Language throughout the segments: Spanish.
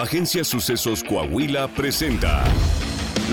Agencia Sucesos Coahuila presenta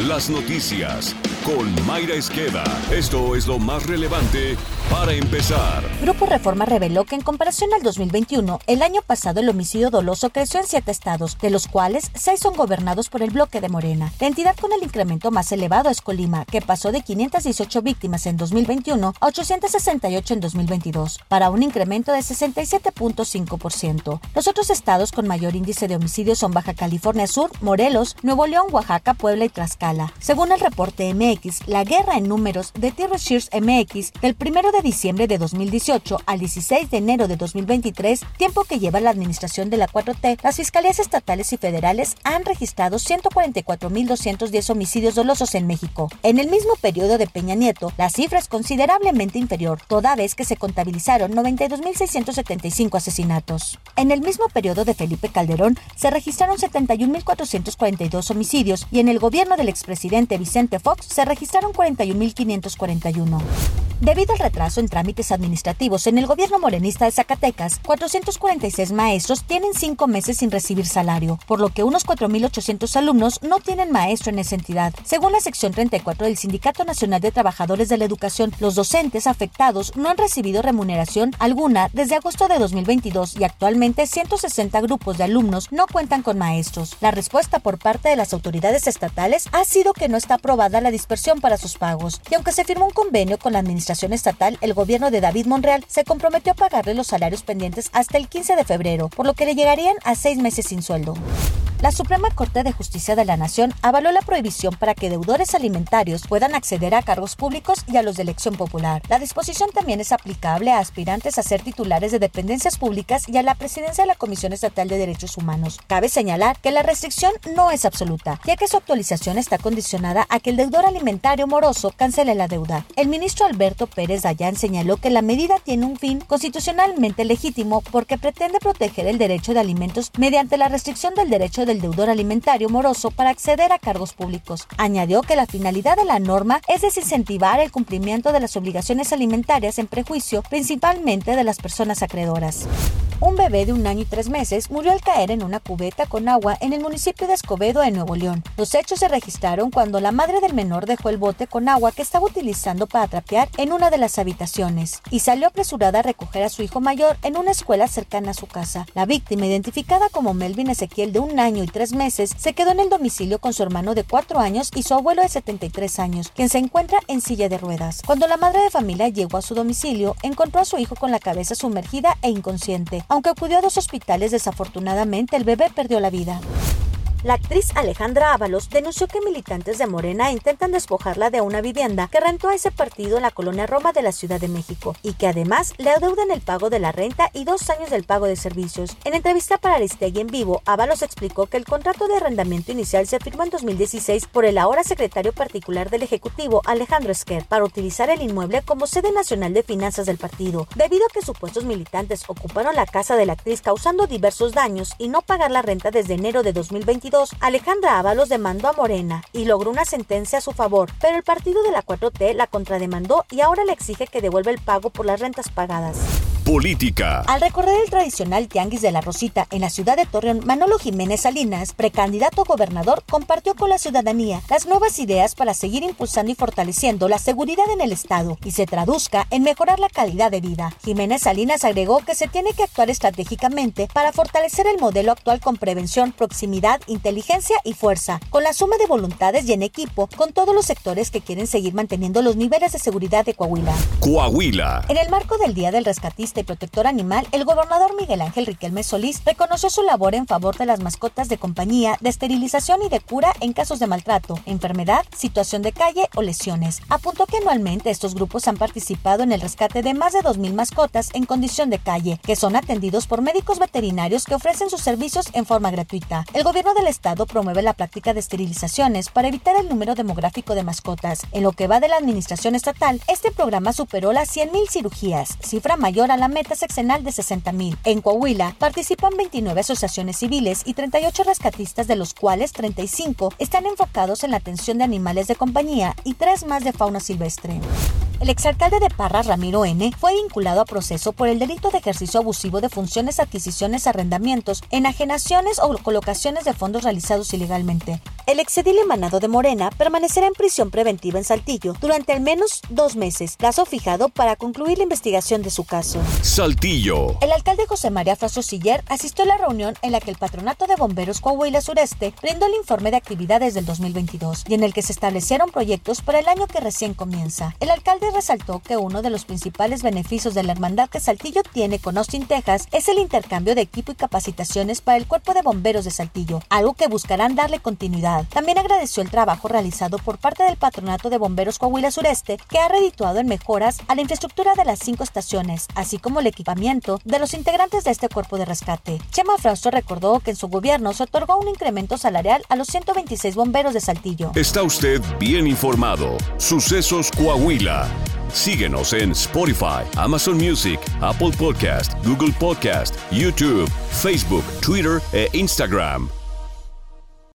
Las Noticias con Mayra Esqueda. Esto es lo más relevante para empezar. Grupo Reforma reveló que en comparación al 2021, el año pasado el homicidio doloso creció en siete estados, de los cuales seis son gobernados por el bloque de Morena. La entidad con el incremento más elevado es Colima, que pasó de 518 víctimas en 2021 a 868 en 2022, para un incremento de 67.5%. Los otros estados con mayor índice de homicidios son Baja California Sur, Morelos, Nuevo León, Oaxaca, Puebla y Tlaxcala. Según el reporte MX, la guerra en números de Terror Shears MX, del primero de de diciembre de 2018 al 16 de enero de 2023, tiempo que lleva la administración de la 4T, las fiscalías estatales y federales han registrado 144.210 homicidios dolosos en México. En el mismo periodo de Peña Nieto, la cifra es considerablemente inferior, toda vez que se contabilizaron 92.675 asesinatos. En el mismo periodo de Felipe Calderón, se registraron 71.442 homicidios y en el gobierno del expresidente Vicente Fox se registraron 41.541. Debido al retraso en trámites administrativos en el gobierno morenista de Zacatecas, 446 maestros tienen cinco meses sin recibir salario, por lo que unos 4.800 alumnos no tienen maestro en esa entidad. Según la sección 34 del Sindicato Nacional de Trabajadores de la Educación, los docentes afectados no han recibido remuneración alguna desde agosto de 2022 y actualmente 160 grupos de alumnos no cuentan con maestros. La respuesta por parte de las autoridades estatales ha sido que no está aprobada la dispersión para sus pagos, y aunque se firmó un convenio con la administración estatal, el gobierno de David Monreal se comprometió a pagarle los salarios pendientes hasta el 15 de febrero, por lo que le llegarían a seis meses sin sueldo. La Suprema Corte de Justicia de la Nación avaló la prohibición para que deudores alimentarios puedan acceder a cargos públicos y a los de elección popular. La disposición también es aplicable a aspirantes a ser titulares de dependencias públicas y a la presidencia de la Comisión Estatal de Derechos Humanos. Cabe señalar que la restricción no es absoluta, ya que su actualización está condicionada a que el deudor alimentario moroso cancele la deuda. El ministro Alberto Pérez Dayán señaló que la medida tiene un fin constitucionalmente legítimo porque pretende proteger el derecho de alimentos mediante la restricción del derecho del deudor alimentario moroso para acceder a cargos públicos. Añadió que la finalidad de la norma es desincentivar el cumplimiento de las obligaciones alimentarias en prejuicio principalmente de las personas acreedoras. Un bebé de un año y tres meses murió al caer en una cubeta con agua en el municipio de Escobedo, en Nuevo León. Los hechos se registraron cuando la madre del menor dejó el bote con agua que estaba utilizando para trapear en una de las habitaciones y salió apresurada a recoger a su hijo mayor en una escuela cercana a su casa. La víctima, identificada como Melvin Ezequiel de un año y tres meses, se quedó en el domicilio con su hermano de cuatro años y su abuelo de 73 años, quien se encuentra en silla de ruedas. Cuando la madre de familia llegó a su domicilio, encontró a su hijo con la cabeza sumergida e inconsciente. Aunque acudió a dos hospitales, desafortunadamente el bebé perdió la vida. La actriz Alejandra Ábalos denunció que militantes de Morena intentan despojarla de una vivienda que rentó a ese partido en la colonia Roma de la Ciudad de México y que además le adeudan el pago de la renta y dos años del pago de servicios. En entrevista para Aristegui en vivo, Ábalos explicó que el contrato de arrendamiento inicial se firmó en 2016 por el ahora secretario particular del Ejecutivo, Alejandro Esquer, para utilizar el inmueble como sede nacional de finanzas del partido, debido a que supuestos militantes ocuparon la casa de la actriz causando diversos daños y no pagar la renta desde enero de 2022 Alejandra Ábalos demandó a Morena y logró una sentencia a su favor, pero el partido de la 4T la contrademandó y ahora le exige que devuelva el pago por las rentas pagadas. Política. Al recorrer el tradicional Tianguis de la Rosita en la ciudad de Torreón, Manolo Jiménez Salinas, precandidato a gobernador, compartió con la ciudadanía las nuevas ideas para seguir impulsando y fortaleciendo la seguridad en el Estado y se traduzca en mejorar la calidad de vida. Jiménez Salinas agregó que se tiene que actuar estratégicamente para fortalecer el modelo actual con prevención, proximidad, inteligencia y fuerza, con la suma de voluntades y en equipo con todos los sectores que quieren seguir manteniendo los niveles de seguridad de Coahuila. Coahuila. En el marco del Día del Rescatista, y protector animal, el gobernador Miguel Ángel Riquelme Solís reconoció su labor en favor de las mascotas de compañía, de esterilización y de cura en casos de maltrato, enfermedad, situación de calle o lesiones. Apuntó que anualmente estos grupos han participado en el rescate de más de 2.000 mascotas en condición de calle, que son atendidos por médicos veterinarios que ofrecen sus servicios en forma gratuita. El gobierno del estado promueve la práctica de esterilizaciones para evitar el número demográfico de mascotas. En lo que va de la administración estatal, este programa superó las 100.000 cirugías, cifra mayor a la meta sexenal de 60.000. En Coahuila participan 29 asociaciones civiles y 38 rescatistas, de los cuales 35 están enfocados en la atención de animales de compañía y tres más de fauna silvestre. El exalcalde de Parra, Ramiro N., fue vinculado a proceso por el delito de ejercicio abusivo de funciones, adquisiciones, arrendamientos, enajenaciones o colocaciones de fondos realizados ilegalmente. El exedil emanado de Morena permanecerá en prisión preventiva en Saltillo durante al menos dos meses, plazo fijado para concluir la investigación de su caso. Saltillo. El alcalde José María Siller asistió a la reunión en la que el Patronato de Bomberos Coahuila Sureste brindó el informe de actividades del 2022 y en el que se establecieron proyectos para el año que recién comienza. El alcalde resaltó que uno de los principales beneficios de la hermandad que Saltillo tiene con Austin, Texas, es el intercambio de equipo y capacitaciones para el Cuerpo de Bomberos de Saltillo, algo que buscarán darle continuidad también agradeció el trabajo realizado por parte del Patronato de Bomberos Coahuila Sureste, que ha redituado en mejoras a la infraestructura de las cinco estaciones, así como el equipamiento de los integrantes de este cuerpo de rescate. Chema Frausto recordó que en su gobierno se otorgó un incremento salarial a los 126 bomberos de Saltillo. Está usted bien informado. Sucesos Coahuila. Síguenos en Spotify, Amazon Music, Apple Podcast, Google Podcast, YouTube, Facebook, Twitter e Instagram.